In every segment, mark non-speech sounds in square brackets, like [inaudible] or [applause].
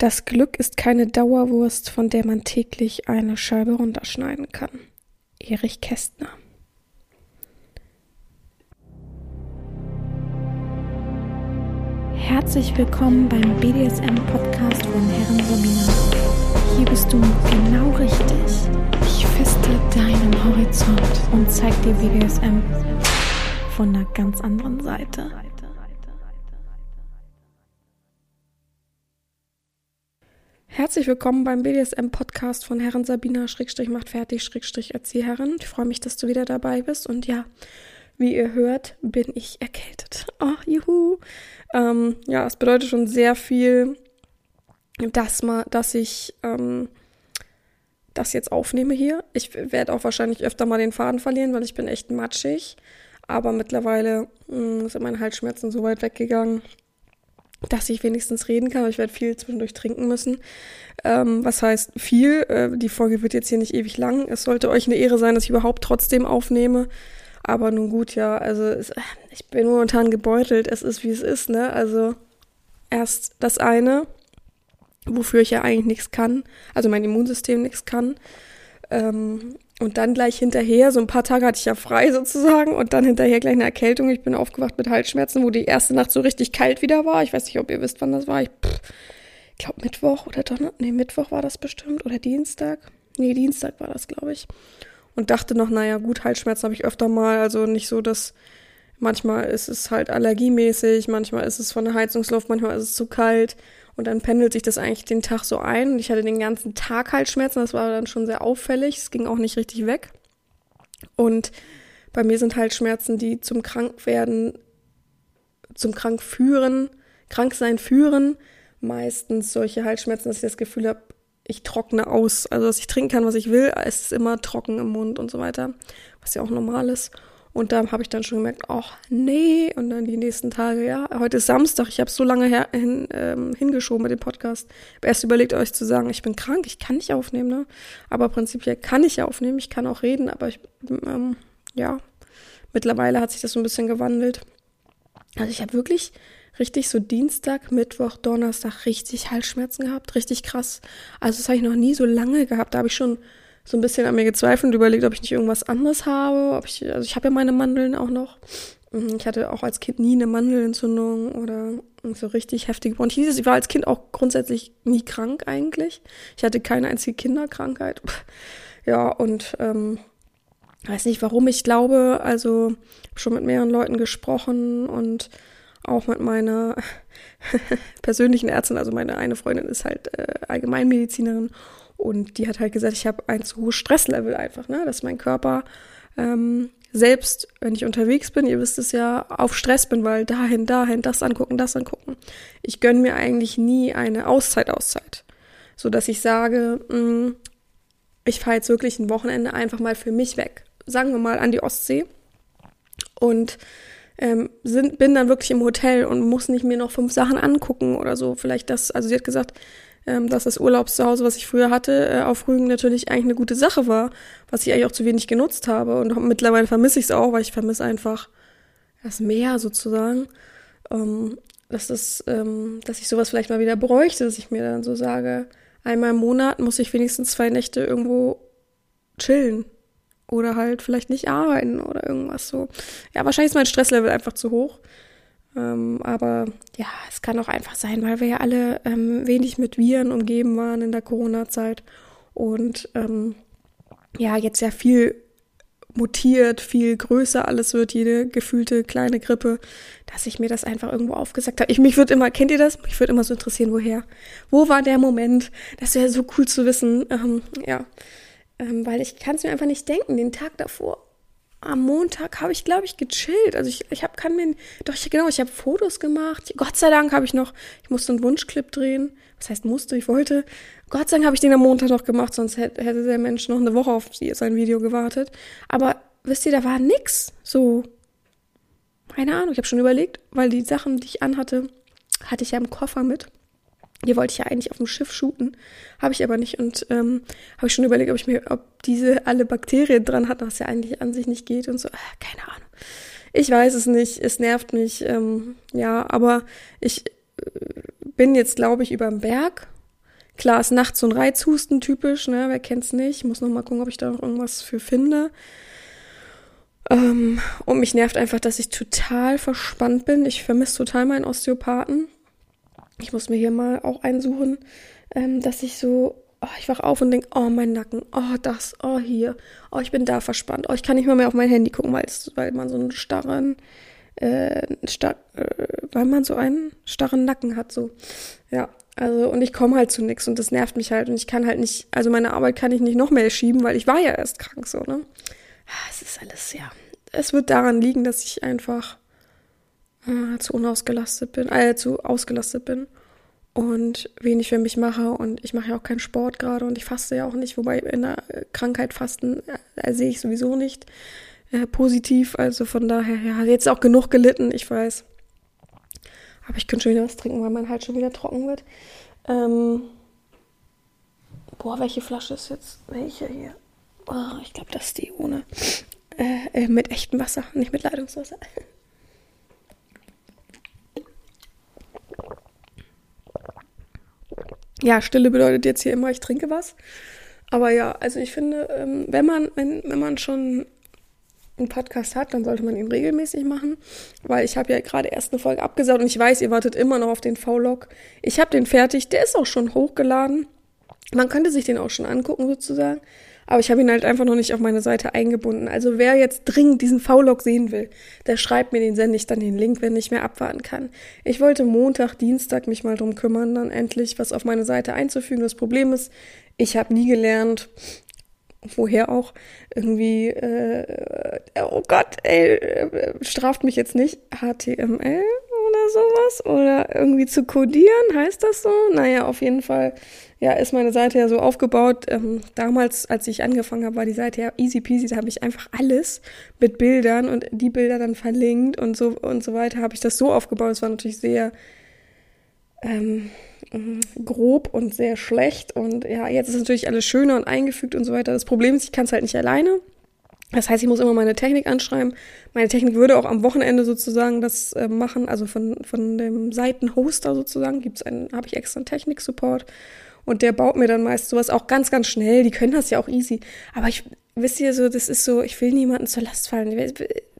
Das Glück ist keine Dauerwurst, von der man täglich eine Scheibe runterschneiden kann. Erich Kästner. Herzlich willkommen beim BDSM-Podcast von Herren Sabina. Hier bist du genau richtig. Ich feste deinen Horizont und zeig dir BDSM von einer ganz anderen Seite. Herzlich willkommen beim BDSM-Podcast von Herren Sabina Schrägstrich macht fertig Schrägstrich Erzieherin. Ich freue mich, dass du wieder dabei bist und ja, wie ihr hört, bin ich erkältet. [laughs] Oh, juhu. Ähm, ja, es bedeutet schon sehr viel, dass, mal, dass ich ähm, das jetzt aufnehme hier. Ich werde auch wahrscheinlich öfter mal den Faden verlieren, weil ich bin echt matschig. Aber mittlerweile mh, mm, sind meine Halsschmerzen so weit weggegangen, dass ich wenigstens reden kann. Ich werde viel zwischendurch trinken müssen. Ähm, was heißt viel? Äh, die Folge wird jetzt hier nicht ewig lang. Es sollte euch eine Ehre sein, dass ich überhaupt trotzdem aufnehme. Aber nun gut, ja, also es, ich bin momentan gebeutelt. Es ist, wie es ist, ne? Also erst das eine, wofür ich ja eigentlich nichts kann, also mein Immunsystem nichts kann. Ähm, und dann gleich hinterher, so ein paar Tage hatte ich ja frei sozusagen und dann hinterher gleich eine Erkältung. Ich bin aufgewacht mit Halsschmerzen, wo die erste Nacht so richtig kalt wieder war. Ich weiß nicht, ob ihr wisst, wann das war. Ich glaube Mittwoch oder Donnerstag. Nee, Mittwoch war das bestimmt oder Dienstag. Nee, Dienstag war das, glaube ich. Und dachte noch, naja, gut, Halsschmerzen habe ich öfter mal. Also nicht so, dass manchmal ist es halt allergiemäßig, manchmal ist es von der Heizungsluft, manchmal ist es zu kalt. Und dann pendelt sich das eigentlich den Tag so ein. Und ich hatte den ganzen Tag Halsschmerzen. Das war dann schon sehr auffällig. Es ging auch nicht richtig weg. Und bei mir sind Halsschmerzen, die zum Krankwerden, zum krank führen, krank sein führen, meistens solche Halsschmerzen, dass ich das Gefühl habe, ich trockne aus. Also, dass ich trinken kann, was ich will. Es ist immer trocken im Mund und so weiter. Was ja auch normal ist. Und da habe ich dann schon gemerkt, ach nee. Und dann die nächsten Tage, ja, heute ist Samstag, ich habe so lange her, hin, ähm, hingeschoben mit dem Podcast. Hab erst überlegt, euch zu sagen, ich bin krank, ich kann nicht aufnehmen, ne? Aber prinzipiell kann ich ja aufnehmen, ich kann auch reden, aber ich, ähm, ja, mittlerweile hat sich das so ein bisschen gewandelt. Also ich habe wirklich richtig so Dienstag, Mittwoch, Donnerstag richtig Halsschmerzen gehabt, richtig krass. Also das habe ich noch nie so lange gehabt. Da habe ich schon so ein bisschen an mir gezweifelt und überlegt, ob ich nicht irgendwas anderes habe. Ob ich, also ich habe ja meine Mandeln auch noch. Mhm, ich hatte auch als Kind nie eine Mandelentzündung oder so richtig heftige Bronchitis. Ich war als Kind auch grundsätzlich nie krank eigentlich. Ich hatte keine einzige Kinderkrankheit. [laughs] Ja, und ähm, weiß nicht, warum ich glaube. Also schon mit mehreren Leuten gesprochen und auch mit meiner [laughs] persönlichen Ärztin. Also meine eine Freundin ist halt äh, Allgemeinmedizinerin und die hat halt gesagt, ich habe ein zu hohes Stresslevel einfach, ne? dass mein Körper ähm, selbst, wenn ich unterwegs bin, ihr wisst es ja, auf Stress bin, weil dahin, dahin, das angucken, das angucken. Ich gönne mir eigentlich nie eine Auszeit, Auszeit. So dass ich sage, mh, mm, ich fahre jetzt wirklich ein Wochenende einfach mal für mich weg. Sagen wir mal an die Ostsee. Und ähm, sind, bin dann wirklich im Hotel und muss nicht mir noch fünf Sachen angucken oder so. Vielleicht das, also sie hat gesagt, ähm, dass das Urlaubszuhause, was ich früher hatte, äh, auf Rügen natürlich eigentlich eine gute Sache war, was ich eigentlich auch zu wenig genutzt habe. Und mittlerweile vermisse ich es auch, weil ich vermisse einfach das Meer sozusagen. Ähm, das, ähm, dass ich sowas vielleicht mal wieder bräuchte, dass ich mir dann so sage, einmal im Monat muss ich wenigstens zwei Nächte irgendwo chillen. Oder halt vielleicht nicht arbeiten oder irgendwas so. Ja, wahrscheinlich ist mein Stresslevel einfach zu hoch. Ähm, aber ja, es kann auch einfach sein, weil wir ja alle ähm, wenig mit Viren umgeben waren in der Corona-Zeit und ähm, ja, jetzt ja viel mutiert, viel größer alles wird, jede gefühlte kleine Grippe, dass ich mir das einfach irgendwo aufgesagt habe. Ich, mich würde immer, kennt ihr das? Mich würde immer so interessieren, woher? Wo war der Moment? Das wäre so cool zu wissen. Ähm, ja, ähm, weil ich kann es mir einfach nicht denken, den Tag davor am Montag habe ich, glaube ich, gechillt. Also ich, ich habe kann mir, doch ich, genau, ich habe Fotos gemacht. Gott sei Dank habe ich noch, ich musste einen Wunschclip drehen. Was heißt musste? Ich wollte. Gott sei Dank habe ich den am Montag noch gemacht, sonst hätte, hätte der Mensch noch eine Woche auf sein Video gewartet. Aber wisst ihr, da war nix. So, keine Ahnung. Ich habe schon überlegt, weil die Sachen, die ich anhatte, hatte ich ja im Koffer mit. Hier wollte ich ja eigentlich auf dem Schiff shooten, habe ich aber nicht und ähm, habe ich schon überlegt, ob ich mir, ob diese alle Bakterien dran hat, was ja eigentlich an sich nicht geht und so. Ach, keine Ahnung. Ich weiß es nicht, es nervt mich, ähm, ja, aber ich äh, bin jetzt, glaube ich, über dem Berg Klar, ist nachts so ein Reizhusten typisch, ne? Wer kennt's nicht? Ich muss noch mal gucken, ob ich da noch irgendwas für finde. Ähm, und mich nervt einfach, dass ich total verspannt bin. Ich vermisse total meinen Osteopathen. Ich muss mir hier mal auch einsuchen, ähm, dass ich so, oh, ich wach auf und denke, oh, mein Nacken, oh, das, oh, hier, oh, ich bin da verspannt, oh, ich kann nicht mal mehr auf mein Handy gucken, weil, man so einen starren, äh, star äh, weil man so einen starren Nacken hat, so. Ja, also, und ich komme halt zu nichts und das nervt mich halt und ich kann halt nicht, also meine Arbeit kann ich nicht noch mehr schieben, weil ich war ja erst krank, so, ne? Ah, es ist alles, ja. Es wird daran liegen, dass ich einfach äh, zu unausgelastet bin, äh, zu ausgelastet bin und wenig für mich mache und ich mache ja auch keinen Sport gerade und ich faste ja auch nicht, wobei in der Krankheit fasten äh, sehe ich sowieso nicht äh, positiv, also von daher, ja, jetzt auch genug gelitten, ich weiß. Aber ich könnte schon wieder was trinken, weil mein Hals schon wieder trocken wird. Ähm, boah, welche Flasche ist jetzt? Welche hier? Oh, ich glaube, das ist die ohne. Äh, äh, mit echtem Wasser, nicht mit Leitungswasser. [laughs] Ja, Stille bedeutet jetzt hier immer, ich trinke was. Aber ja, also ich finde, ähm, wenn man, wenn, wenn man schon einen Podcast hat, dann sollte man ihn regelmäßig machen, weil ich habe ja gerade erst eine Folge abgesagt und ich weiß, ihr wartet immer noch auf den V-Log. Ich habe den fertig, der ist auch schon hochgeladen. Man könnte sich den auch schon angucken sozusagen. Aber ich habe ihn halt einfach noch nicht auf meine Seite eingebunden. Also wer jetzt dringend diesen V-Log sehen will, der schreibt mir den, sende ich dann den Link, wenn ich mehr abwarten kann. Ich wollte Montag, Dienstag mich mal drum kümmern, dann endlich was auf meine Seite einzufügen. Das Problem ist, ich habe nie gelernt, woher auch, irgendwie, äh, oh Gott, ey, äh, straft mich jetzt nicht, HTML oder sowas oder irgendwie zu codieren, heißt das so? Naja, auf jeden Fall ja, ist meine Seite ja so aufgebaut. Ähm, damals, als ich angefangen habe, war die Seite ja easy peasy. Da habe ich einfach alles mit Bildern und die Bilder dann verlinkt und so und so weiter. Habe ich das so aufgebaut. Es war natürlich sehr ähm, grob und sehr schlecht. Und ja, jetzt ist natürlich alles schöner und eingefügt und so weiter. Das Problem ist, ich kann es halt nicht alleine. Das heißt, ich muss immer meine Technik anschreiben. Meine Technik würde auch am Wochenende sozusagen das äh, machen, also von, von dem Seitenhoster sozusagen gibt's einen, habe ich extra einen Technik-Support. Und der baut mir dann meist sowas auch ganz, ganz schnell. Die können das ja auch easy. Aber ich, wisst ihr so, das ist so, ich will niemanden zur Last fallen.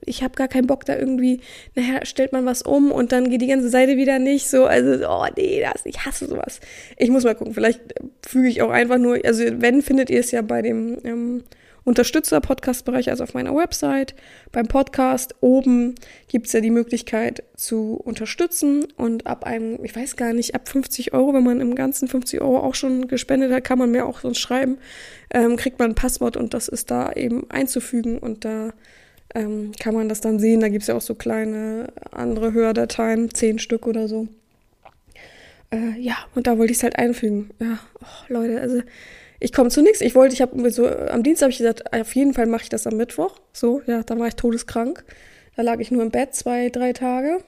Ich habe gar keinen Bock da irgendwie, nachher stellt man was um und dann geht die ganze Seite wieder nicht so. Also, oh nee, das, ich hasse sowas. Ich muss mal gucken, vielleicht füge ich auch einfach nur, also wenn, findet ihr es ja bei dem ähm, Unterstützer-Podcast-Bereich, also auf meiner Website. Beim Podcast oben gibt es ja die Möglichkeit zu unterstützen und ab einem, ich weiß gar nicht, ab 50 Euro, wenn man im Ganzen 50 Euro auch schon gespendet hat, kann man mir auch sonst schreiben, ähm, kriegt man ein Passwort und das ist da eben einzufügen und da ähm, kann man das dann sehen. Da gibt es ja auch so kleine andere Hördateien, zehn Stück oder so. Äh, ja, und da wollte ich es halt einfügen. Ja, oh, Leute, also ich komme zu nichts. Ich wollte, ich habe so, am Dienstag habe ich gesagt, auf jeden Fall mache ich das am Mittwoch. So, ja, dann war ich todeskrank. Da lag ich nur im Bett zwei, drei Tage.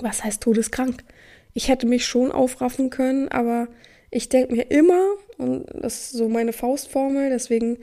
Was heißt todeskrank? Ich hätte mich schon aufraffen können, aber ich denke mir immer, und das ist so meine Faustformel, deswegen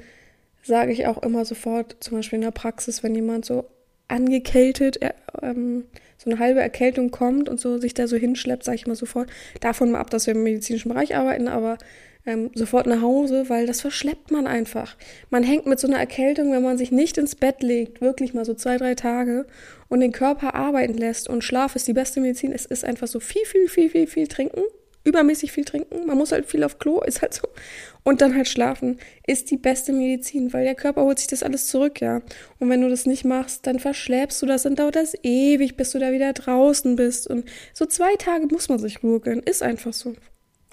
sage ich auch immer sofort, zum Beispiel in der Praxis, wenn jemand so angekältet, äh, ähm, so eine halbe Erkältung kommt und so sich da so hinschleppt, sage ich immer sofort, davon mal ab, dass wir im medizinischen Bereich arbeiten, aber ähm, sofort nach Hause, weil das verschleppt man einfach. Man hängt mit so einer Erkältung, wenn man sich nicht ins Bett legt, wirklich mal so zwei, drei Tage und den Körper arbeiten lässt und Schlaf ist die beste Medizin. Es ist einfach so viel, viel, viel, viel, viel trinken, übermäßig viel trinken. Man muss halt viel auf Klo, ist halt so. Und dann halt schlafen ist die beste Medizin, weil der Körper holt sich das alles zurück, ja. Und wenn du das nicht machst, dann verschläfst du das und dauert das ewig, bis du da wieder draußen bist. Und so zwei Tage muss man sich Ruhe. Ist einfach so.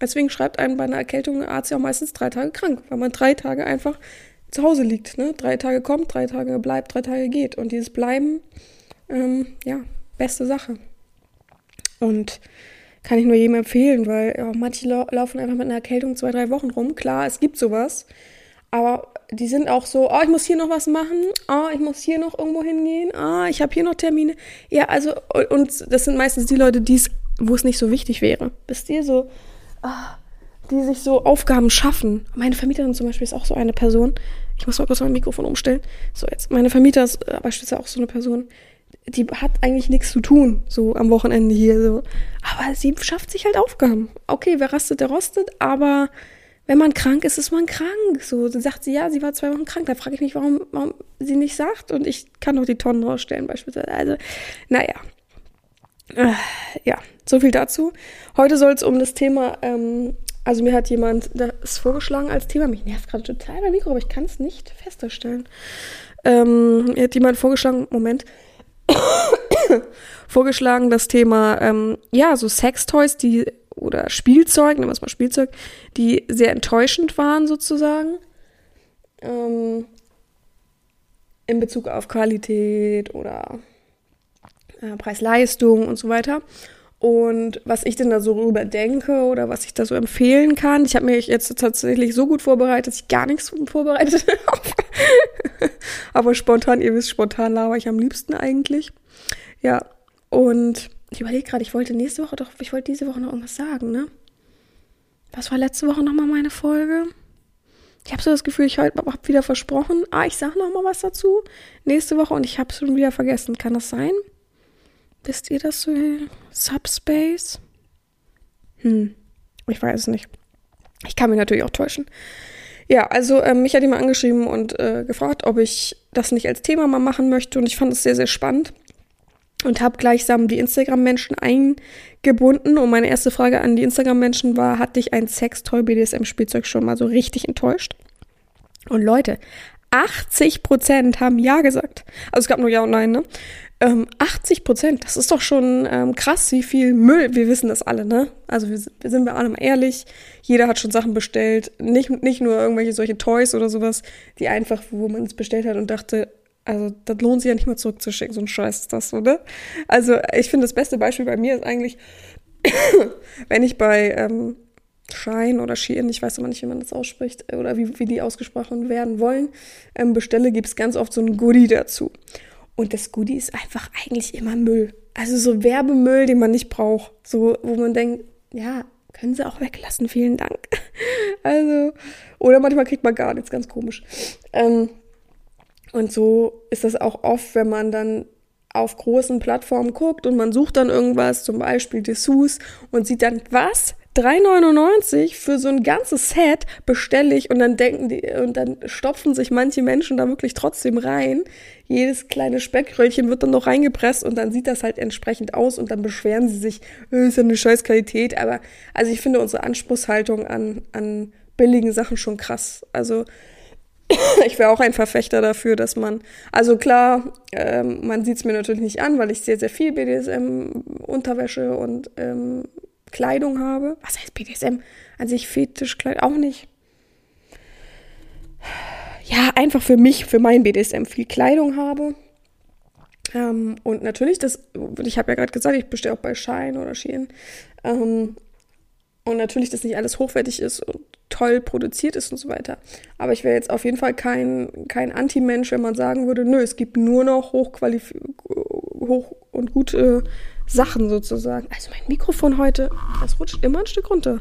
Deswegen schreibt einem bei einer Erkältung ein Arzt ja auch meistens drei Tage krank, weil man drei Tage einfach zu Hause liegt. Ne? Drei Tage kommt, drei Tage bleibt, drei Tage geht. Und dieses Bleiben, ähm, ja, beste Sache. Und kann ich nur jedem empfehlen, weil ja, manche lau laufen einfach mit einer Erkältung zwei, drei Wochen rum. Klar, es gibt sowas. Aber die sind auch so, oh, ich muss hier noch was machen, oh, ich muss hier noch irgendwo hingehen, ah, oh, ich habe hier noch Termine. Ja, also, und das sind meistens die Leute, wo es nicht so wichtig wäre. Wisst ihr, so, die sich so Aufgaben schaffen. Meine Vermieterin zum Beispiel ist auch so eine Person. Ich muss mal kurz mein Mikrofon umstellen. So, jetzt, meine Vermieter ist äh, beispielsweise auch so eine Person. die hat eigentlich nichts zu tun, so am Wochenende hier so. Aber sie schafft sich halt Aufgaben. Okay, wer rastet, der rostet, aber wenn man krank ist, ist man krank. So, dann sagt sie, ja, sie war zwei Wochen krank. Da frage ich mich, warum, warum sie nicht sagt. Und ich kann doch die Tonnen rausstellen, beispielsweise. Also, naja. Äh, ja, so viel dazu. Heute soll es um das Thema, ähm, also mir hat jemand das vorgeschlagen als Thema. Mich nervt gerade total mein Mikro, aber ich kann es nicht feststellen. Ähm, mir hat jemand vorgeschlagen, Moment, [coughs] vorgeschlagen, das Thema, ähm, ja, so Sextoys, die oder Spielzeug, nehmen wir es mal Spielzeug, die sehr enttäuschend waren sozusagen. Ähm, in Bezug auf Qualität oder äh, Preis-Leistung und so weiter. Und was ich denn da so rüber denke oder was ich da so empfehlen kann. Ich habe mich jetzt tatsächlich so gut vorbereitet, dass ich gar nichts vorbereitet [laughs] habe. Aber spontan, ihr wisst, spontan laber ich am liebsten eigentlich. Ja, und ich überlege gerade, ich wollte nächste Woche doch, ich wollte diese Woche noch irgendwas sagen, ne? Was war letzte Woche nochmal meine Folge? Ich habe so das Gefühl, ich habe wieder versprochen, ah, ich sage nochmal was dazu nächste Woche und ich habe es schon wieder vergessen. Kann das sein? Wisst ihr das so? Subspace? Hm, ich weiß es nicht. Ich kann mich natürlich auch täuschen. Ja, also ähm, mich hat jemand angeschrieben und äh, gefragt, ob ich das nicht als Thema mal machen möchte und ich fand es sehr, sehr spannend und habe gleichsam die Instagram-Menschen eingebunden. Und meine erste Frage an die Instagram-Menschen war, hat dich ein Sextoy-BDSM-Spielzeug schon mal so richtig enttäuscht? Und Leute, 80 Prozent haben Ja gesagt. Also es gab nur Ja und Nein, ne? Ähm, 80 Prozent, das ist doch schon ähm, krass, wie viel Müll, wir wissen das alle, ne? Also wir, wir sind wir alle ehrlich, jeder hat schon Sachen bestellt, nicht, nicht nur irgendwelche solche Toys oder sowas, die einfach, wo man es bestellt hat und dachte, also, das lohnt sich ja nicht mal zurückzuschicken, so ein Scheiß ist das, oder? Also, ich finde, das beste Beispiel bei mir ist eigentlich, [coughs] wenn ich bei ähm, Shine oder Shein, ich weiß immer nicht, wie man das ausspricht, oder wie, wie die ausgesprochen werden wollen, ähm, bestelle, gibt es ganz oft so ein Goodie dazu. Und das Goodie ist einfach eigentlich immer Müll. Also so Werbemüll, den man nicht braucht. So, wo man denkt, ja, können sie auch weglassen, vielen Dank. [laughs] Also, oder manchmal kriegt man gar nichts, ganz komisch. Ähm, und so ist das auch oft, wenn man dann auf großen Plattformen guckt und man sucht dann irgendwas, zum Beispiel Dessous und sieht dann, was? 3,99 für so ein ganzes Set bestelle ich und dann denken die, und dann stopfen sich manche Menschen da wirklich trotzdem rein. Jedes kleine Speckröllchen wird dann noch reingepresst und dann sieht das halt entsprechend aus und dann beschweren sie sich, äh, ist ja eine scheiß Qualität. Aber also ich finde unsere Anspruchshaltung an, an billigen Sachen schon krass. Also [clears throat] ich wäre auch ein Verfechter dafür, dass man, also klar, ähm, man sieht es mir natürlich nicht an, weil ich sehr, sehr viel BDSM-Unterwäsche und ähm, Kleidung habe. Was heißt BDSM? An sich Fetischkleidung auch nicht. Ja, einfach für mich, für mein BDSM viel Kleidung habe. Ähm, und natürlich, das, ich habe ja gerade gesagt, ich bestelle auch bei Shine oder Shein. Ähm, und natürlich, dass nicht alles hochwertig ist und toll produziert ist und so weiter. Aber ich wäre jetzt auf jeden Fall kein, kein Anti-Mensch, wenn man sagen würde, nö, es gibt nur noch hochqualif hoch und gute Sachen sozusagen. Also mein Mikrofon heute, das rutscht immer ein Stück runter.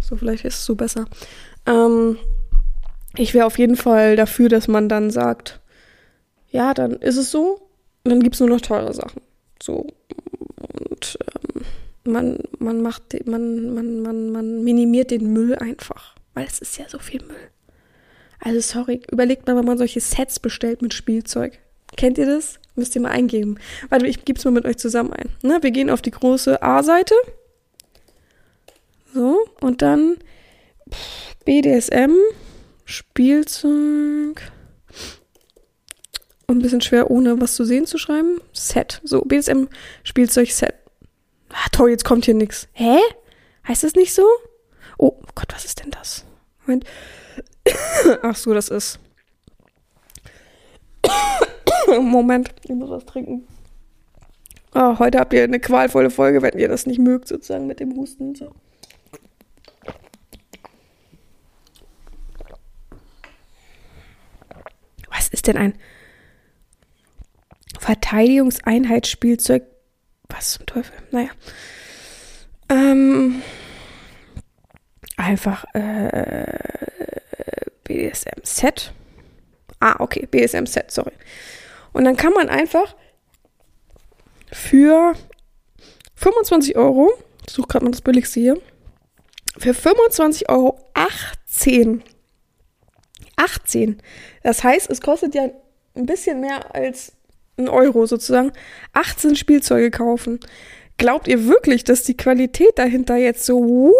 So, vielleicht ist es so besser. Ähm, ich wäre auf jeden Fall dafür, dass man dann sagt, ja, dann ist es so, dann gibt es nur noch teure Sachen. So. Und ähm, man, man macht, man, man, man, man minimiert den Müll einfach, weil es ist ja so viel Müll. Also sorry, überlegt mal, wenn man solche Sets bestellt mit Spielzeug. Kennt ihr das? Müsst ihr mal eingeben. Warte, ich gebe es mal mit euch zusammen ein. Ne? Wir gehen auf die große A-Seite. So, und dann BDSM, Spielzeug. Und ein bisschen schwer, ohne was zu sehen zu schreiben. Set. So, BDSM, Spielzeug, Set. Ah, toll, jetzt kommt hier nichts. Hä? Heißt das nicht so? Oh Gott, was ist denn das? Moment. [coughs] Ach so, das ist. Moment, ich muss was trinken. Oh, heute habt ihr eine qualvolle Folge, wenn ihr das nicht mögt, sozusagen mit dem Husten und so. Was ist denn ein Verteidigungseinheitsspielzeug was zum Teufel? Naja. Ähm, einfach äh, BDSM-Set. Ah, okay, BDSM-Set, sorry. Und dann kann man einfach für 25 Euro, ich suche gerade mal das billigste hier, für 25 Euro 18. 18. Das heißt, es kostet ja ein bisschen mehr als ein Euro sozusagen. 18 Spielzeuge kaufen. Glaubt ihr wirklich, dass die Qualität dahinter jetzt so, ui,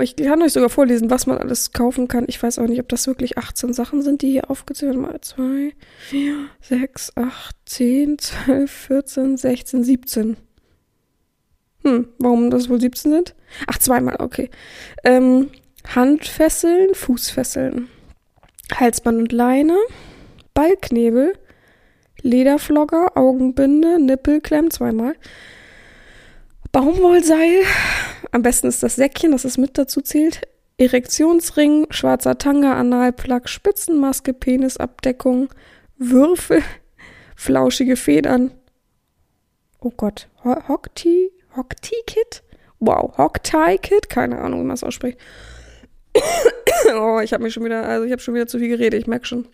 ich kann euch sogar vorlesen, was man alles kaufen kann. Ich weiß auch nicht, ob das wirklich 18 Sachen sind, die hier aufgezählt Mal 2, 4, 6, 8, 10, 12, 14, 16, 17. Hm, warum das wohl 17 sind? Ach, zweimal, okay. Ähm, Handfesseln, Fußfesseln, Halsband und Leine, Ballknebel, Lederflogger, Augenbinde, Nippelklemm, zweimal. Baumwollseil, am besten ist das Säckchen, das es mit dazu zählt. Erektionsring, schwarzer Tanga, Analplug, Spitzenmaske, Penisabdeckung, Würfel, [laughs] flauschige Federn. Oh Gott, Hocktie, Hocktie-Kit? Wow, Hocktie-Kit? Keine Ahnung, wie man es ausspricht. [coughs] oh, ich habe mir schon wieder, also ich habe schon wieder zu viel geredet, ich merke schon.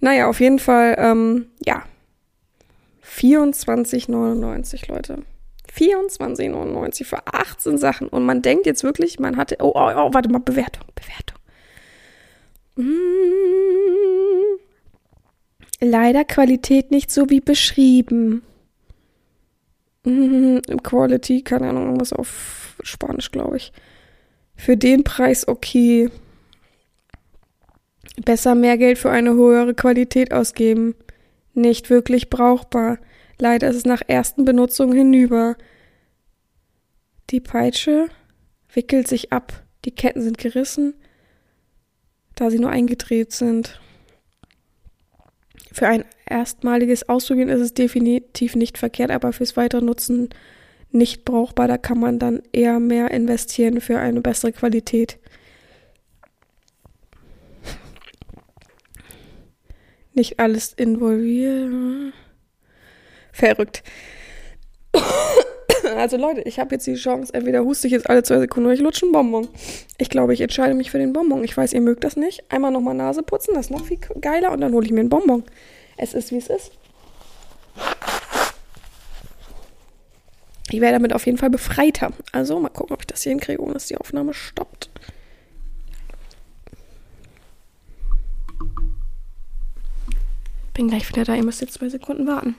Naja, auf jeden Fall, ähm, ja, 24,99, Leute. 24,99 für 18 Sachen. Und man denkt jetzt wirklich, man hatte. Oh, oh, oh warte mal, Bewertung, Bewertung. Mm, leider Qualität nicht so wie beschrieben. Mm, Quality, keine Ahnung, irgendwas auf Spanisch, glaube ich. Für den Preis okay. Besser mehr Geld für eine höhere Qualität ausgeben nicht wirklich brauchbar. Leider ist es nach ersten Benutzung hinüber. Die Peitsche wickelt sich ab, die Ketten sind gerissen, da sie nur eingedreht sind. Für ein erstmaliges Ausprobieren ist es definitiv nicht verkehrt, aber fürs weitere Nutzen nicht brauchbar. Da kann man dann eher mehr investieren für eine bessere Qualität. Nicht alles involviert. Verrückt. Also Leute, ich habe jetzt die Chance, entweder huste ich jetzt alle zwei Sekunden oder ich lutsche einen Bonbon. Ich glaube, ich entscheide mich für den Bonbon. Ich weiß, ihr mögt das nicht. Einmal nochmal Nase putzen, das ist noch viel geiler und dann hole ich mir einen Bonbon. Es ist, wie es ist. Ich wäre damit auf jeden Fall befreiter. Also mal gucken, ob ich das hier hinkriege, ohne dass die Aufnahme stoppt. Bin gleich wieder da. Ihr müsst jetzt zwei Sekunden warten.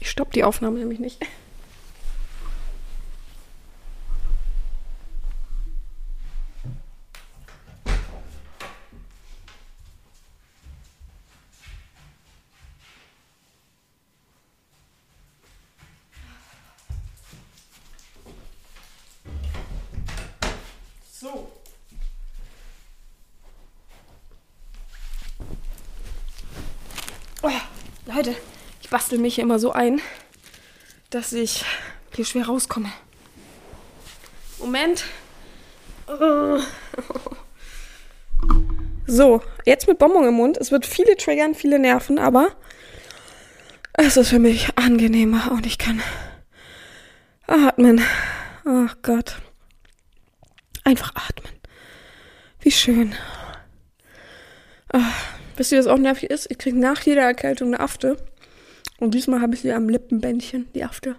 Ich stopp die Aufnahme nämlich nicht. Leute, ich bastel mich immer so ein, dass ich hier schwer rauskomme. Moment. So, jetzt mit Bonbon im Mund. Es wird viele triggern, viele nerven, aber es ist für mich angenehmer und ich kann atmen. Ach Gott. Einfach atmen. Wie schön. Ach. Wisst ihr, was auch nervig ist? Ich kriege nach jeder Erkältung eine Afte. Und diesmal habe ich sie am Lippenbändchen, die Afte.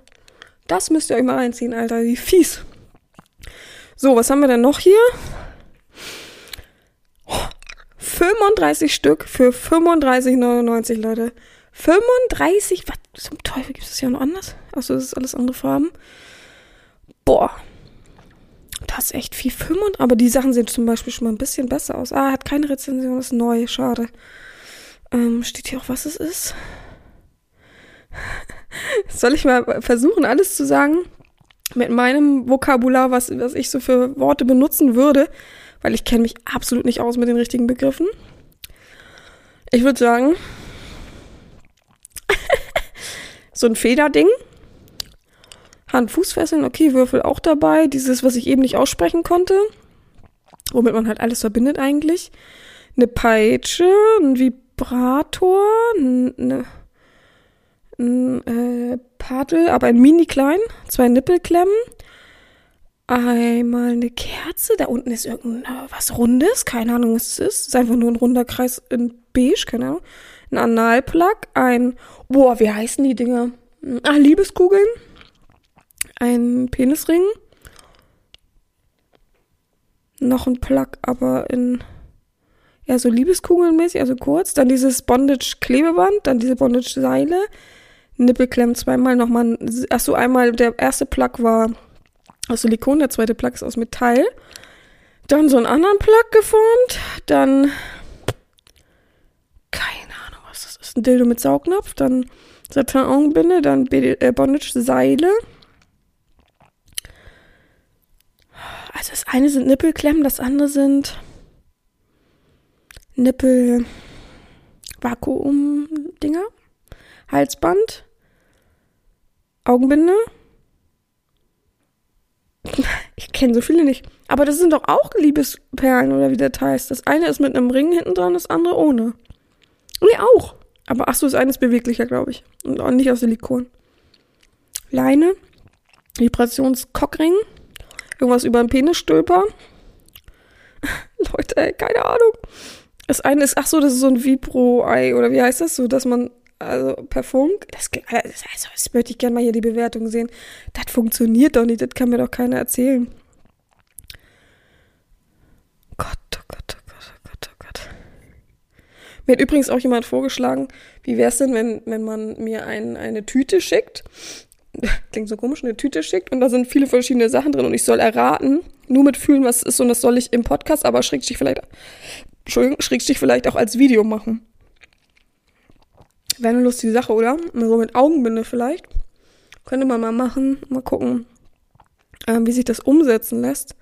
Das müsst ihr euch mal reinziehen, Alter. Wie fies. So, was haben wir denn noch hier? 35 Stück für 35,99, Leute. 35? Was zum Teufel gibt es hier noch anders? Achso, das ist alles andere Farben. Boah. Das ist echt viel. 35, aber die Sachen sehen zum Beispiel schon mal ein bisschen besser aus. Ah, hat keine Rezension, ist neu. Schade. Ähm, steht hier auch, was es ist? [laughs] Soll ich mal versuchen, alles zu sagen? Mit meinem Vokabular, was, was ich so für Worte benutzen würde, weil ich kenne mich absolut nicht aus mit den richtigen Begriffen. Ich würde sagen, [laughs] so ein Federding. Hand-Fußfesseln, okay, Würfel auch dabei. Dieses, was ich eben nicht aussprechen konnte. Womit man halt alles verbindet eigentlich. Eine Peitsche, ein Vibrator, eine ein äh, Paddel, aber ein mini klein, zwei Nippelklemmen, einmal eine Kerze, da unten ist irgendwas Rundes, keine Ahnung, was es ist. Ist einfach nur ein runder Kreis in beige, keine Ahnung. Ein Analplug, ein, boah, wie heißen die Dinger? Ah, Liebeskugeln. Ein Penisring. Noch ein Plug, aber in, ja, so Liebeskugelnmäßig, also kurz. Dann dieses Bondage-Klebeband, dann diese Bondage-Seile. Nippelklemmen zweimal nochmal, achso, einmal, der erste Plug war aus Silikon, der zweite Plug ist aus Metall. Dann so einen anderen Plug geformt, dann keine Ahnung, was das ist, ein Dildo mit Saugnapf, dann Satin-Augenbinde, dann äh, Bondage-Seile. Also das eine sind Nippelklemmen, das andere sind Nippel Vakuum-Dinger, Halsband, Augenbinde. [laughs] Ich kenne so viele nicht. Aber das sind doch auch Liebesperlen oder wie das heißt. Das eine ist mit einem Ring hinten dran, das andere ohne. Nee, auch. Aber ach so, das eine ist beweglicher, glaube ich. Und auch nicht aus Silikon. Leine, Vibrationskockring, irgendwas über den Penisstülper. [laughs] Leute, ey, keine Ahnung. Das eine ist, ach so, das ist so ein Vibro-Ei oder wie heißt das so, dass man also per Funk, das, also, das möchte ich gerne mal hier die Bewertung sehen. Das funktioniert doch nicht, das kann mir doch keiner erzählen. Gott, oh Gott, oh Gott, oh Gott, oh Gott. Mir hat übrigens auch jemand vorgeschlagen, wie wäre es denn, wenn, wenn man mir ein, eine Tüte schickt, klingt so komisch, eine Tüte schickt und da sind viele verschiedene Sachen drin und ich soll erraten, nur mit fühlen, was es ist und das soll ich im Podcast, aber schrägstich vielleicht, Entschuldigung, schrägstich vielleicht auch als Video machen. Wäre eine lustige Sache, oder? So mit Augenbinde vielleicht. Könnte man mal machen. Mal gucken, äh, wie sich das umsetzen lässt.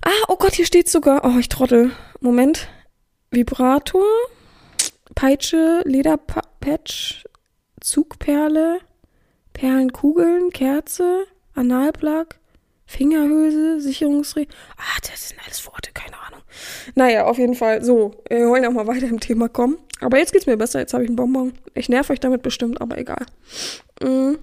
Ah, oh Gott, hier steht sogar. Oh, ich trottel. Moment. Vibrator, Peitsche, Lederpatch, Zugperle, Perlenkugeln, Kerze, Analplug, Fingerhülse, Sicherungsring. Ah, das sind alles Worte, keine Ahnung. Naja, auf jeden Fall. So, wir wollen auch mal weiter im Thema kommen. Aber jetzt geht's mir besser, jetzt habe ich einen Bonbon. Ich nerv euch damit bestimmt, aber egal. Mhm.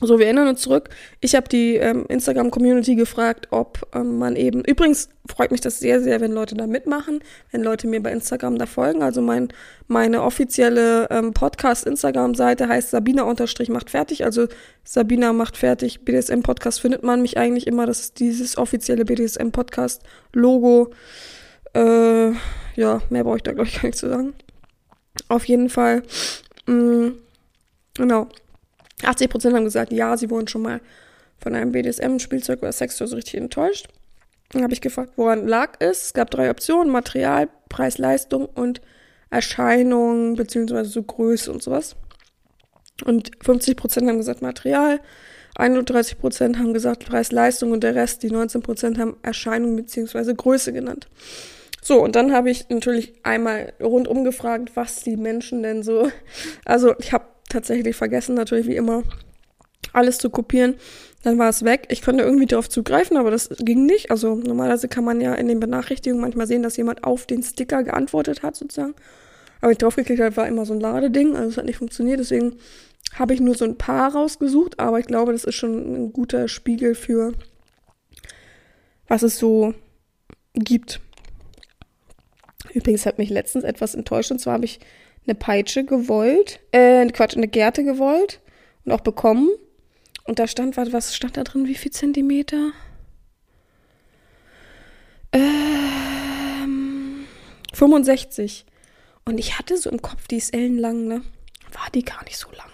So, wir erinnern uns zurück. Ich habe die ähm, Instagram-Community gefragt, ob ähm, man eben. Übrigens freut mich das sehr, sehr, wenn Leute da mitmachen, wenn Leute mir bei Instagram da folgen. Also mein, meine offizielle ähm, Podcast-Instagram-Seite heißt Sabina unterstrich macht fertig. Also Sabina macht fertig. BDSM-Podcast findet man mich eigentlich immer. Das ist dieses offizielle BDSM-Podcast-Logo. Äh, ja, mehr brauche ich da, glaube ich, gar nicht zu sagen. Auf jeden Fall. Mh, mm, genau. 80% haben gesagt, ja, sie wurden schon mal von einem BDSM-Spielzeug oder Sextoy so richtig enttäuscht. Dann habe ich gefragt, woran lag es. Es gab drei Optionen: Material, Preis, Leistung und Erscheinung, beziehungsweise so Größe und sowas. Und 50% haben gesagt Material, 31% haben gesagt Preis, Leistung und der Rest, die 19% haben Erscheinung beziehungsweise Größe genannt. So, und dann habe ich natürlich einmal rundum gefragt, was die Menschen denn so. Also, ich habe tatsächlich vergessen, natürlich wie immer, alles zu kopieren. Dann war es weg. Ich konnte irgendwie darauf zugreifen, aber das ging nicht. Also normalerweise kann man ja in den Benachrichtigungen manchmal sehen, dass jemand auf den Sticker geantwortet hat, sozusagen. Aber ich draufgeklickt habe, war immer so ein Ladeding, also es hat nicht funktioniert. Deswegen habe ich nur so ein paar rausgesucht, aber ich glaube, das ist schon ein guter Spiegel für, was es so gibt. Übrigens hat mich letztens etwas enttäuscht, und zwar habe ich eine Peitsche gewollt, äh, Quatsch, eine Gerte gewollt und auch bekommen. Und da stand, was, stand da drin? Wie viel Zentimeter? Ähm, 65. Und ich hatte so im Kopf, die ist ellenlang, ne? War die gar nicht so lang.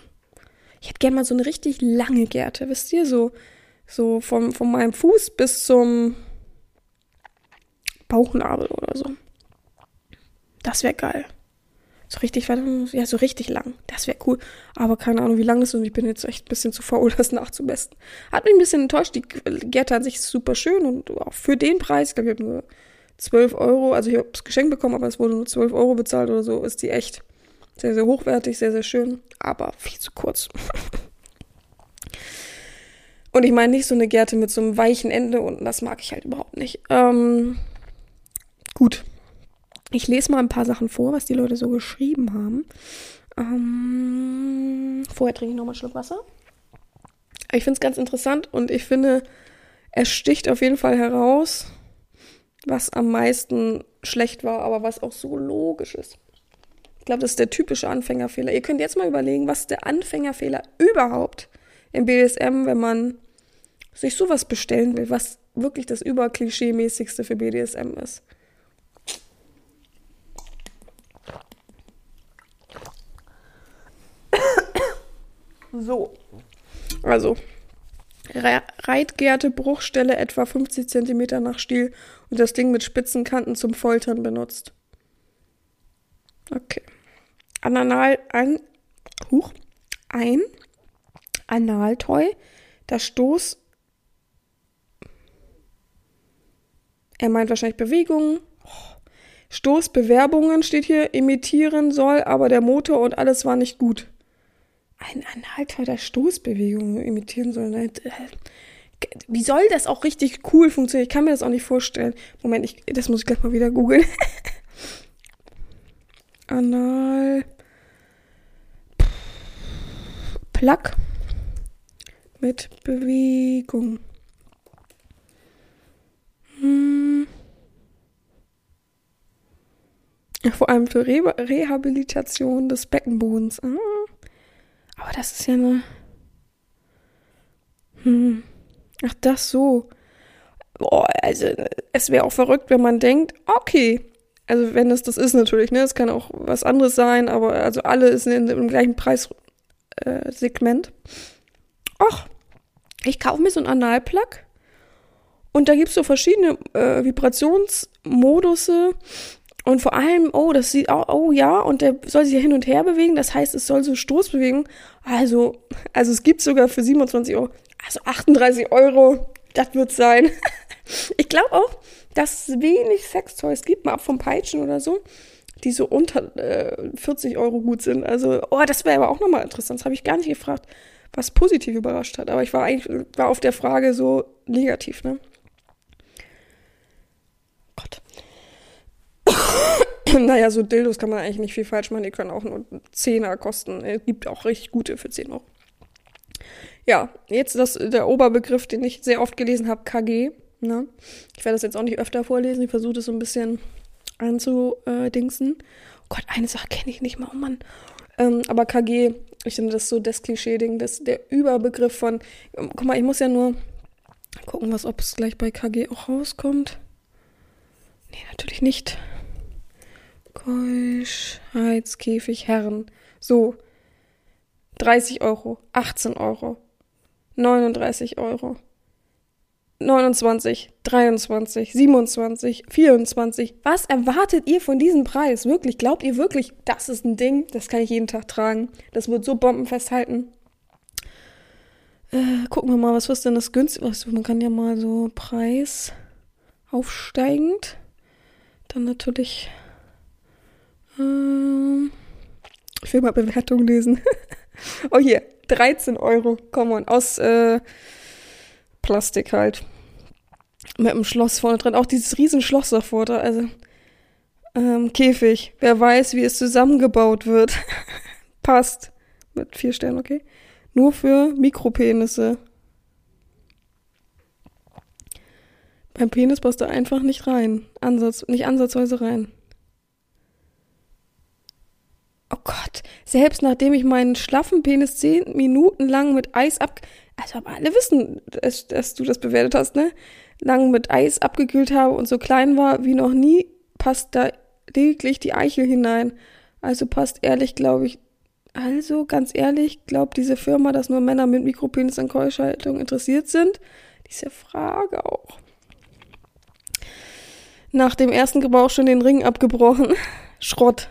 Ich hätte gerne mal so eine richtig lange Gerte, wisst ihr? So, so vom, von meinem Fuß bis zum Bauchnabel oder so. Das wäre geil. So richtig, ja, so richtig lang. Das wäre cool. Aber keine Ahnung, wie lang das ist und ich bin jetzt echt ein bisschen zu faul, [laughs] das nachzumessen. Hat mich ein bisschen enttäuscht. Die Gerte an sich ist super schön und auch für den Preis, ich glaube, ich habe nur 12 Euro, also ich habe es geschenkt bekommen, aber es wurde nur 12 Euro bezahlt oder so, ist die echt sehr, sehr hochwertig, sehr, sehr schön, aber viel zu kurz. [laughs] und ich meine nicht so eine Gerte mit so einem weichen Ende und das mag ich halt überhaupt nicht. Ähm, gut. Ich lese mal ein paar Sachen vor, was die Leute so geschrieben haben. Ähm, vorher trinke ich nochmal einen Schluck Wasser. Ich finde es ganz interessant und ich finde, es sticht auf jeden Fall heraus, was am meisten schlecht war, aber was auch so logisch ist. Ich glaube, das ist der typische Anfängerfehler. Ihr könnt jetzt mal überlegen, was der Anfängerfehler überhaupt im BDSM, wenn man sich sowas bestellen will, was wirklich das überklischee-mäßigste für BDSM ist. So. Also, Reitgerte, Bruchstelle etwa 50 cm nach Stiel und das Ding mit spitzen Kanten zum Foltern benutzt. Okay. Anal, ein, huch, ein Analtoy, das Stoß, er meint wahrscheinlich Bewegungen, Stoßbewerbungen steht hier, imitieren soll, aber der Motor und alles war nicht gut ein Anhalter der Stoßbewegung imitieren soll. Ne? Wie soll das auch richtig cool funktionieren? Ich kann mir das auch nicht vorstellen. Moment, ich, das muss ich gleich mal wieder googeln. [laughs] Anal. Plug mit Bewegung. Hm. Vor allem für Re Rehabilitation des Beckenbodens. Ah. Aber das ist ja eine. Hm. Ach, das so. Boah, also es wäre auch verrückt, wenn man denkt, okay, also wenn es das ist natürlich, ne, es kann auch was anderes sein, aber also alle sind in, im gleichen Preissegment. Äh, Ach, ich kaufe mir so einen Analplug und da gibt es so verschiedene äh, Vibrationsmodusse und vor allem, oh, das sieht, oh, oh ja, und der soll sich hin und her bewegen. Das heißt, es soll so Stoßbewegung. Also, also es gibt sogar für 27 Euro, also 38 Euro, das wird sein. [laughs] ich glaube auch, dass es wenig Sextoys gibt, mal ab vom Peitschen oder so, die so unter äh, 40 Euro gut sind. Also, oh, das wäre aber auch nochmal interessant. Das habe ich gar nicht gefragt, was positiv überrascht hat. Aber ich war eigentlich, war auf der Frage so negativ, ne? [laughs] naja, so Dildos kann man eigentlich nicht viel falsch machen. Die können auch nur 10er kosten. Es gibt auch richtig gute für 10 Euro. Ja, jetzt das, der Oberbegriff, den ich sehr oft gelesen habe, KG. Ne? Ich werde das jetzt auch nicht öfter vorlesen. Ich versuche das so ein bisschen anzudingsen. Oh Gott, eine Sache kenne ich nicht mal, oh Mann. Ähm, aber KG, ich finde das so das Klischee-Ding, das der Überbegriff von, ähm, guck mal, ich muss ja nur gucken, was, ob es gleich bei KG auch rauskommt. Nee, natürlich nicht. Keuschheitskäfig Herren. So. 30 Euro, 18 Euro, 39 Euro, 29, 23, 27, 24. Was erwartet ihr von diesem Preis? Wirklich? Glaubt ihr wirklich, das ist ein Ding? Das kann ich jeden Tag tragen. Das wird so bombenfest halten. Äh, gucken wir mal, was ist denn das günstigste? Man kann ja mal so Preis aufsteigend. Dann natürlich ich will mal Bewertung lesen. [laughs] oh hier, 13 Euro, come on, aus äh, Plastik halt. Mit einem Schloss vorne drin. Auch dieses riesen Schloss davor da, also ähm, Käfig. Wer weiß, wie es zusammengebaut wird. [laughs] Passt. Mit vier Sternen, okay. Nur für Mikropenisse. Beim Penis passt er einfach nicht rein. Ansatz, nicht ansatzweise rein. Oh Gott, selbst nachdem ich meinen schlaffen Penis zehn Minuten lang mit Eis ab... Also aber alle wissen, dass, dass du das bewertet hast, ne? Lang mit Eis abgekühlt habe und so klein war wie noch nie, passt da lediglich die Eichel hinein. Also passt ehrlich, glaube ich... Also, ganz ehrlich, glaubt diese Firma, dass nur Männer mit Mikropenis an Keuschhaltung interessiert sind? Diese Frage auch. Nach dem ersten Gebrauch schon den Ring abgebrochen. [laughs] Schrott.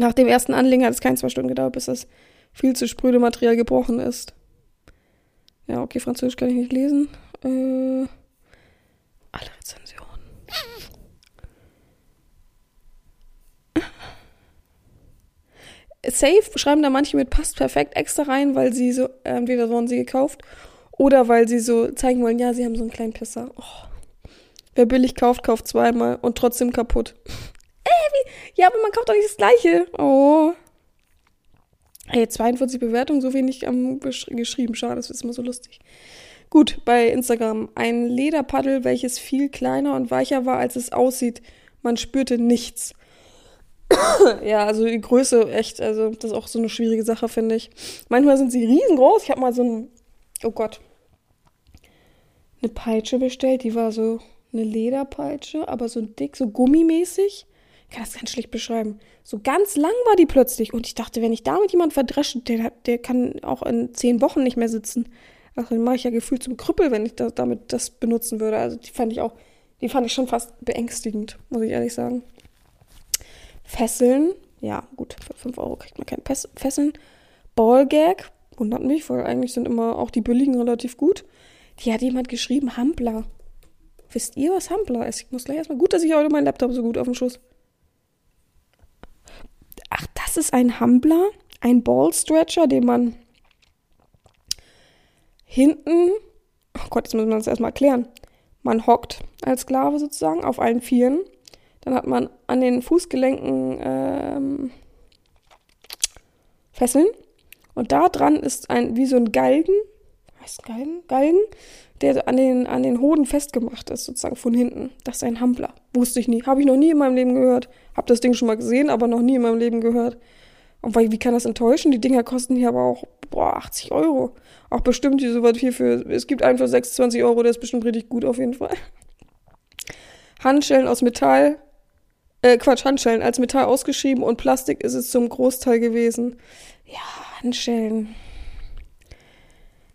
Nach dem ersten Anlegen hat es keine zwei Stunden gedauert, bis das viel zu spröde Material gebrochen ist. Ja, okay, Französisch kann ich nicht lesen. Äh, alle Rezensionen. Safe schreiben da manche mit passt perfekt extra rein, weil sie so, entweder wurden sie gekauft oder weil sie so zeigen wollen, ja, sie haben so einen kleinen Pisser. Oh. Wer billig kauft, kauft zweimal und trotzdem kaputt. Ja, aber man kauft doch nicht das Gleiche. Oh. Ey, 42 Bewertungen, so wenig am geschrieben. Schade, das ist immer so lustig. Gut, bei Instagram. Ein Lederpaddel, welches viel kleiner und weicher war, als es aussieht. Man spürte nichts. [coughs] ja, also die Größe echt, also das ist auch so eine schwierige Sache, finde ich. Manchmal sind sie riesengroß. Ich habe mal so ein, oh Gott, eine Peitsche bestellt, die war so eine Lederpeitsche, aber so dick, so gummimäßig. Kann das ganz schlecht beschreiben. So ganz lang war die plötzlich. Und ich dachte, wenn ich damit jemand verdresche, der, der kann auch in zehn Wochen nicht mehr sitzen. Also den mache ich ja gefühlt zum Krüppel, wenn ich da, damit das benutzen würde. Also die fand ich auch, die fand ich schon fast beängstigend, muss ich ehrlich sagen. Fesseln, ja gut, für 5 Euro kriegt man keine Fesseln. Ballgag, wundert mich, weil eigentlich sind immer auch die billigen relativ gut. Die hat jemand geschrieben, Hampler. Wisst ihr, was Hampler ist? Ich muss gleich erstmal. Gut, dass ich heute meinen Laptop so gut auf dem Schuss. Das ist ein Humbler, ein Ballstretcher, den man hinten, oh Gott, jetzt müssen wir das erstmal erklären. Man hockt als Sklave sozusagen auf allen Vieren. Dann hat man an den Fußgelenken ähm, Fesseln. Und da dran ist ein, wie so ein Galgen, heißt Galgen? Galgen, der an den, an den Hoden festgemacht ist, sozusagen von hinten. Das ist ein Hampler. Wusste ich nie. Habe ich noch nie in meinem Leben gehört. Hab das Ding schon mal gesehen, aber noch nie in meinem Leben gehört. Und weil, wie kann das enttäuschen? Die Dinger kosten hier aber auch, boah, 80 Euro. Auch bestimmt so was hier für, es gibt einen für 26 Euro, der ist bestimmt richtig gut auf jeden Fall. Handschellen aus Metall, äh, Quatsch, Handschellen als Metall ausgeschrieben und Plastik ist es zum Großteil gewesen. Ja, Handschellen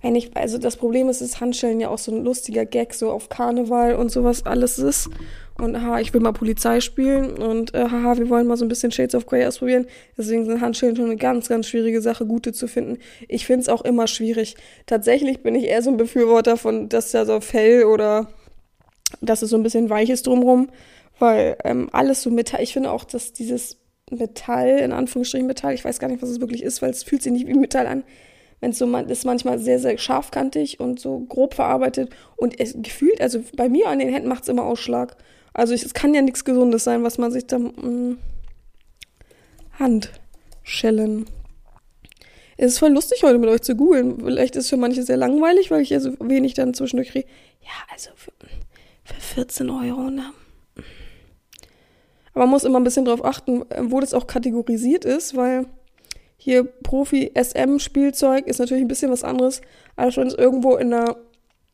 wenn ich, also das Problem ist, dass Handschellen ja auch so ein lustiger Gag so auf Karneval und sowas alles ist. Und haha, ich will mal Polizei spielen und äh, haha, wir wollen mal so ein bisschen Shades of Grey ausprobieren. Deswegen sind Handschellen schon eine ganz, ganz schwierige Sache, gute zu finden. Ich finde es auch immer schwierig. Tatsächlich bin ich eher so ein Befürworter von, dass ja so Fell oder dass es so ein bisschen weich ist drumrum, weil ähm, alles so Metall, ich finde auch, dass dieses Metall, in Anführungsstrichen Metall, ich weiß gar nicht, was es wirklich ist, weil es fühlt sich nicht wie Metall an, wenn es so man ist manchmal sehr sehr scharfkantig und so grob verarbeitet und es gefühlt also bei mir an den Händen macht es immer Ausschlag. Also es kann ja nichts Gesundes sein was man sich da mm, Handschellen. Es ist voll lustig heute mit euch zu googeln. Vielleicht ist für manche sehr langweilig weil ich ja so wenig dann zwischendurch kriege ja also für, für 14 Euro ne? Aber man muss immer ein bisschen darauf achten, wo das auch kategorisiert ist, weil hier Profi-SM-Spielzeug ist natürlich ein bisschen was anderes, als wenn es irgendwo in der,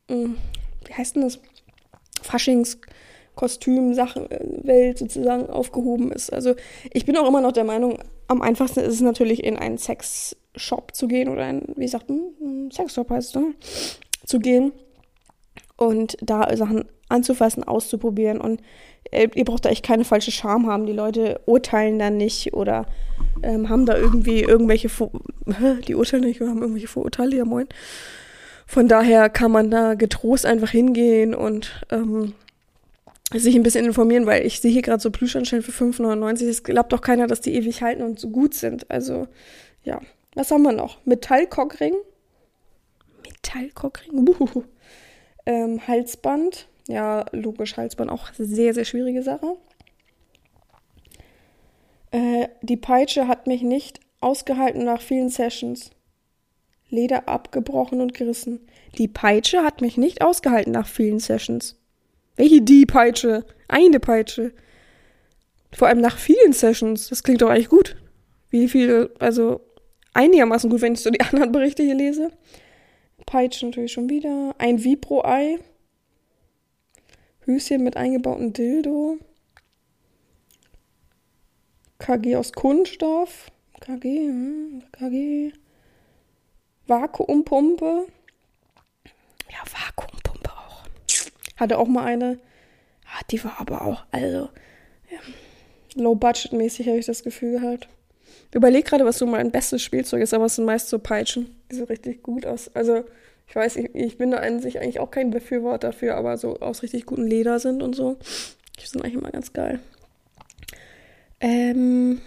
hm, wie heißt denn das? Faschingskostüm-Sachen-Welt sozusagen aufgehoben ist. Also ich bin auch immer noch der Meinung, am einfachsten ist es natürlich in einen Sexshop zu gehen oder ein, wie sagt man, Sexshop heißt es, ne? zu gehen und da Sachen anzufassen, auszuprobieren und äh, ihr braucht da echt keine falsche Scham haben. Die Leute urteilen da nicht oder ähm, haben da irgendwie irgendwelche, Vor die urteilen nicht, haben irgendwelche Vorurteile, ja moin. Von daher kann man da getrost einfach hingehen und ähm, sich ein bisschen informieren, weil ich sehe hier gerade so Plüschanstellen für 5,99. Es glaubt doch keiner, dass die ewig halten und so gut sind. Also, ja. Was haben wir noch? Metallkockring. Metallkockring? Uh. Ähm, Halsband. Ja, logisch, Halsband auch sehr, sehr schwierige Sache. Äh, die Peitsche hat mich nicht ausgehalten nach vielen Sessions. Leder abgebrochen und gerissen. Die Peitsche hat mich nicht ausgehalten nach vielen Sessions. Welche die Peitsche? Eine Peitsche. Vor allem nach vielen Sessions. Das klingt doch eigentlich gut. Wie viele, also einigermaßen gut, wenn ich so die [laughs] anderen Berichte hier lese. Peitsche natürlich schon wieder. Ein Vibro-Ei. Höschen mit eingebautem Dildo. KG aus Kunststoff. KG, hm, KG. Vakuumpumpe. Ja, Vakuumpumpe auch. Hatte auch mal eine. Ah, die war aber auch, also, ja, low-budget-mäßig habe ich das Gefühl gehabt. Überleg gerade, was so mein bestes Spielzeug ist, aber es sind meist so Peitschen, die so richtig gut aus. Also, ich weiß, ich, ich bin da an sich eigentlich auch kein Befürworter dafür, aber so aus richtig gutem Leder sind und so. Die sind eigentlich immer ganz geil. Ähm,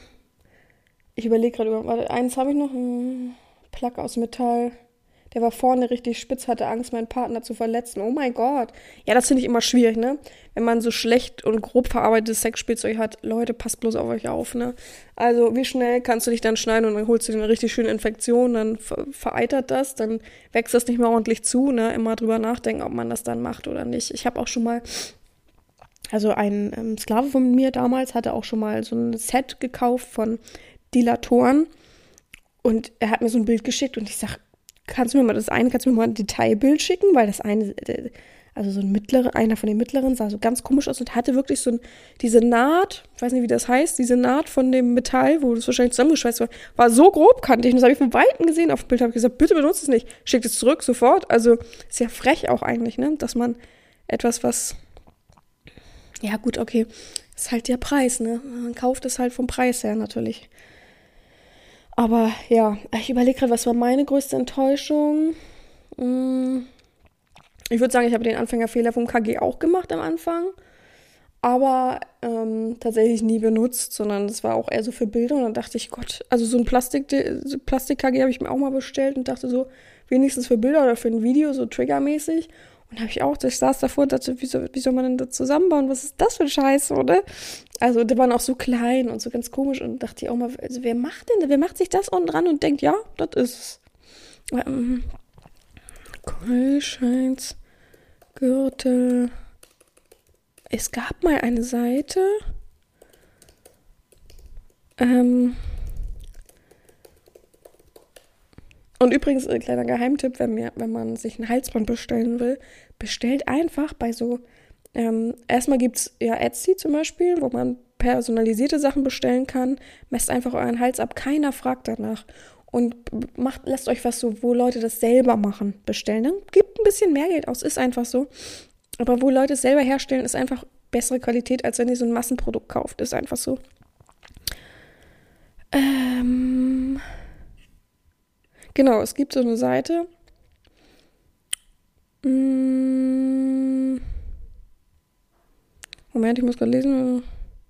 ich überlege gerade, warte, eins habe ich noch, ein Plug aus Metall. Der war vorne richtig spitz, hatte Angst, meinen Partner zu verletzen. Oh mein Gott. Ja, das finde ich immer schwierig, ne? Wenn man so schlecht und grob verarbeitetes Sexspielzeug hat, Leute, passt bloß auf euch auf, ne? Also, wie schnell kannst du dich dann schneiden und dann holst du dir eine richtig schöne Infektion, dann vereitert das, dann wächst das nicht mehr ordentlich zu, ne? Immer drüber nachdenken, ob man das dann macht oder nicht. Ich habe auch schon mal also ein ähm, Sklave von mir damals hatte auch schon mal so ein Set gekauft von Dilatoren und er hat mir so ein Bild geschickt und ich sag, kannst du mir mal das eine, kannst du mir mal ein Detailbild schicken, weil das eine, also so ein mittlerer, einer von den mittleren sah so ganz komisch aus und hatte wirklich so ein, diese Naht, ich weiß nicht, wie das heißt, diese Naht von dem Metall, wo das wahrscheinlich zusammengeschweißt war, war so grob kantig. Und das habe ich von Weitem gesehen auf dem Bild, habe ich gesagt, bitte benutze es nicht, schickt es zurück, sofort. Also ja frech auch eigentlich, ne, dass man etwas, was ja, gut, okay. Ist halt der Preis, ne? Man kauft es halt vom Preis her natürlich. Aber ja, ich überlege gerade, was war meine größte Enttäuschung? Hm, ich würde sagen, ich habe den Anfängerfehler vom KG auch gemacht am Anfang. Aber ähm, tatsächlich nie benutzt, sondern das war auch eher so für Bilder. Und dann dachte ich, Gott, also so ein Plastik, Plastik-KG habe ich mir auch mal bestellt und dachte so, wenigstens für Bilder oder für ein Video, so triggermäßig. Und habe ich auch, ich saß davor und dachte, wie soll, wie soll man denn das zusammenbauen? Was ist das für ein Scheiß, oder? Also, die waren auch so klein und so ganz komisch und dachte ich auch mal, also wer macht denn, wer macht sich das unten dran und denkt, ja, das ist es. Ähm, Gürtel. Es gab mal eine Seite. Ähm, Und übrigens, ein kleiner Geheimtipp, wenn, mir, wenn man sich ein Halsband bestellen will, bestellt einfach bei so, ähm, erstmal gibt es ja Etsy zum Beispiel, wo man personalisierte Sachen bestellen kann. Messt einfach euren Hals ab, keiner fragt danach. Und macht, lasst euch was so, wo Leute das selber machen, bestellen. Dann gibt ein bisschen mehr Geld aus, ist einfach so. Aber wo Leute es selber herstellen, ist einfach bessere Qualität, als wenn ihr so ein Massenprodukt kauft. Ist einfach so. Ähm. Genau, es gibt so eine Seite. Moment, ich muss gerade lesen.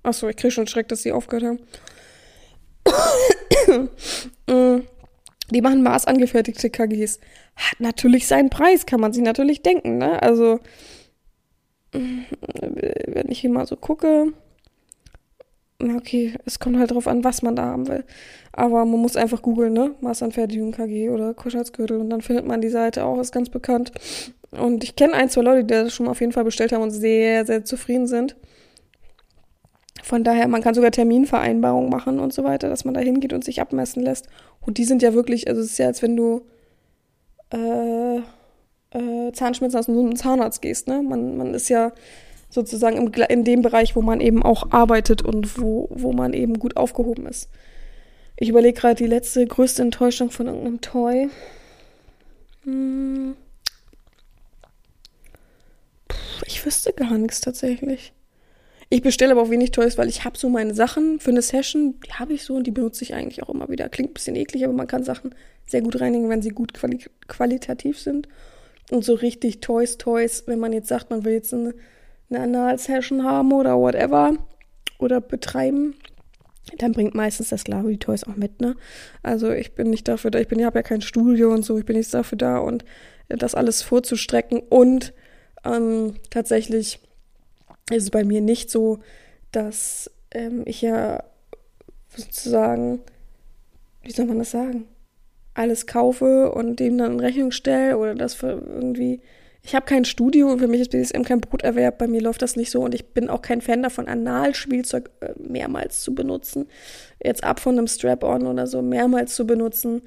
Achso, ich kriege schon Schreck, dass sie aufgehört haben. [coughs] Die machen maßangefertigte KGs. Hat natürlich seinen Preis, kann man sich natürlich denken, ne? Also, wenn ich hier mal so gucke, okay, es kommt halt drauf an, was man da haben will. Aber man muss einfach googeln, ne? Maßanfertigung KG oder Kuschelgürtel und dann findet man die Seite auch, ist ganz bekannt. Und ich kenne ein, zwei Leute, die das schon auf jeden Fall bestellt haben und sehr, sehr zufrieden sind. Von daher, man kann sogar Terminvereinbarungen machen und so weiter, dass man da hingeht und sich abmessen lässt. Und die sind ja wirklich, also es ist ja, als wenn du äh, äh, Zahnschmerzen aus einem Zahnarzt gehst, ne? Man, man ist ja sozusagen im, in dem Bereich, wo man eben auch arbeitet und wo, wo man eben gut aufgehoben ist. Ich überlege gerade die letzte größte Enttäuschung von irgendeinem Toy. Hm. Ich wüsste gar nichts tatsächlich. Ich bestelle aber auch wenig Toys, weil ich habe so meine Sachen für eine Session, die habe ich so und die benutze ich eigentlich auch immer wieder. Klingt ein bisschen eklig, aber man kann Sachen sehr gut reinigen, wenn sie gut quali qualitativ sind. Und so richtig Toys, Toys, wenn man jetzt sagt, man will jetzt eine eine Anal-Session haben oder whatever oder betreiben, dann bringt meistens Sklave die Toys auch mit, ne? Also ich bin nicht dafür da, ich bin, ich habe ja kein Studio und so, ich bin nicht dafür da und das alles vorzustrecken und ähm, tatsächlich ist es bei mir nicht so, dass ähm, ich ja sozusagen, wie soll man das sagen, alles kaufe und dem dann in Rechnung stelle oder das für irgendwie ich habe kein Studio und für mich ist BDSM kein Broterwerb. Bei mir läuft das nicht so und ich bin auch kein Fan davon, Analspielzeug äh, mehrmals zu benutzen. Jetzt ab von einem Strap-on oder so mehrmals zu benutzen.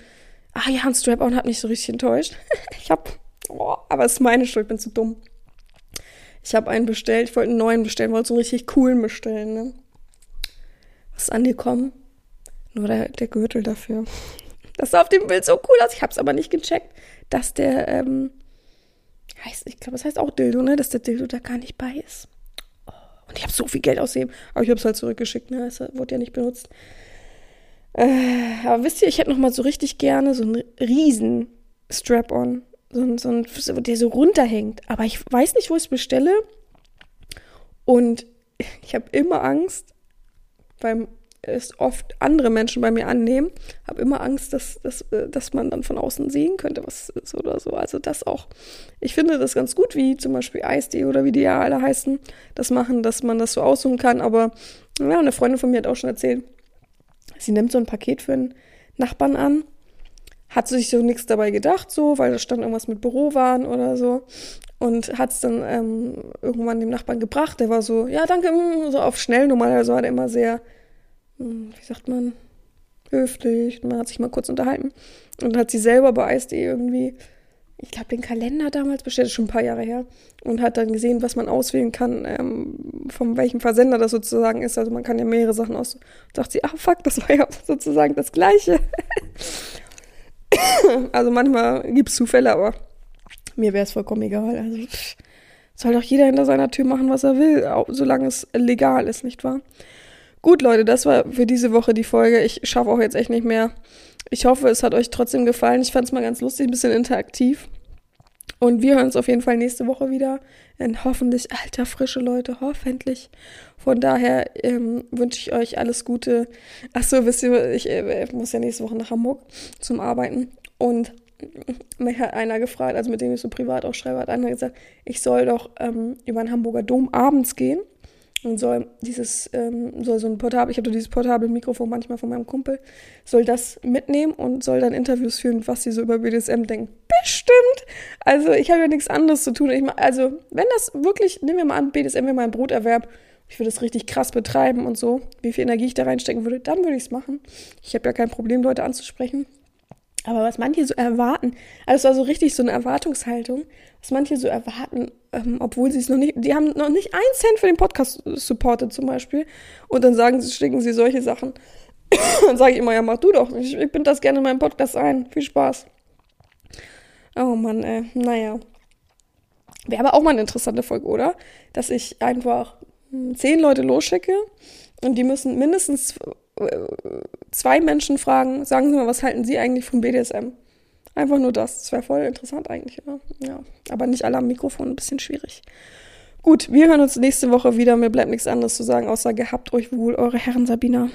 Ah ja, ein Strap-on hat mich so richtig enttäuscht. [laughs] ich habe, oh, aber es ist meine Schuld, ich bin zu dumm. Ich habe einen bestellt, ich wollte einen neuen bestellen, wollte so einen richtig coolen bestellen. Ne? Was ist angekommen? Nur der, der Gürtel dafür. [laughs] Das sah auf dem Bild so cool aus. Ich habe es aber nicht gecheckt, dass der ähm, heißt, ich glaube, es heißt auch Dildo, ne, dass der Dildo da gar nicht bei ist. Oh, und ich habe so viel Geld ausgegeben, aber ich habe es halt zurückgeschickt, ne, es wurde ja nicht benutzt. Äh, aber wisst ihr, ich hätte noch mal so richtig gerne so einen riesen Strap-on, so, so ein, der so runterhängt. Aber ich weiß nicht, wo ich es bestelle. Und ich habe immer Angst beim es oft andere Menschen bei mir annehmen. Habe immer Angst, dass, dass, äh, dass man dann von außen sehen könnte, was ist oder so. Also das auch. Ich finde das ganz gut, wie zum Beispiel Eis.de oder wie die ja alle heißen, das machen, dass man das so aussuchen kann. Aber ja, eine Freundin von mir hat auch schon erzählt, sie nimmt so ein Paket für einen Nachbarn an hat sich so nichts dabei gedacht, so, weil da stand irgendwas mit Bürowaren oder so. Und hat es dann ähm, irgendwann dem Nachbarn gebracht. Der war so, ja, danke, mm, so auf schnell. Normalerweise war der immer sehr, wie sagt man, höflich. Man hat sich mal kurz unterhalten. Und hat sie selber bei Eis.de irgendwie, ich glaube, den Kalender damals bestellt, schon ein paar Jahre her. Und hat dann gesehen, was man auswählen kann, ähm, von welchem Versender das sozusagen ist. Also man kann ja mehrere Sachen aus. Und sagt sie, ah fuck, das war ja [laughs] sozusagen das Gleiche. [coughs] also manchmal gibt es Zufälle, aber mir wäre es vollkommen egal. Also pff, soll doch jeder hinter seiner Tür machen, was er will, solange es legal ist, nicht wahr? Gut, Leute, das war für diese Woche die Folge. Ich schaffe auch jetzt echt nicht mehr. Ich hoffe, es hat euch trotzdem gefallen. Ich fand es mal ganz lustig, ein bisschen interaktiv. Und wir hören uns auf jeden Fall nächste Woche wieder. In hoffentlich alter, frische Leute, hoffentlich. Von daher ähm, wünsche ich euch alles Gute. Achso, wisst ihr, ich äh, muss ja nächste Woche nach Hamburg zum Arbeiten. Und mich hat einer gefragt, also mit dem ich so privat auch schreibe, hat einer gesagt, ich soll doch ähm, über den Hamburger Dom abends gehen und soll dieses, ähm, soll so ein Portabel, ich habe dieses portable Mikrofon manchmal von meinem Kumpel, soll das mitnehmen und soll dann Interviews führen, was sie so über BDSM denken. Bestimmt! Also ich habe ja nichts anderes zu tun. Ich mach, also wenn das wirklich, nehmen wir mal an, BDSM wäre mein Broterwerb, ich würde es richtig krass betreiben und so, wie viel Energie ich da reinstecken würde, dann würde ich es machen. Ich habe ja kein Problem, Leute anzusprechen. Aber was manche so erwarten, also es war so richtig so eine Erwartungshaltung, was manche so erwarten, ähm, obwohl sie es noch nicht, die haben noch nicht einen Cent für den Podcast supportet zum Beispiel. Und dann sagen sie, schicken sie solche Sachen. [coughs] dann sage ich immer, ja, mach du doch. Ich, ich bind das gerne in meinen Podcast ein. Viel Spaß. Oh Mann, ey. Naja. Wäre aber auch mal eine interessante Folge, oder? Dass ich einfach hm, zehn Leute losschicke und die müssen mindestens zwei Menschen fragen, sagen Sie mal, was halten Sie eigentlich von BDSM? Einfach nur das. Das wäre voll interessant eigentlich, oder? Ja. Aber nicht alle am Mikrofon, ein bisschen schwierig. Gut, wir hören uns nächste Woche wieder. Mir bleibt nichts anderes zu sagen, außer gehabt euch wohl, eure Herren Sabina.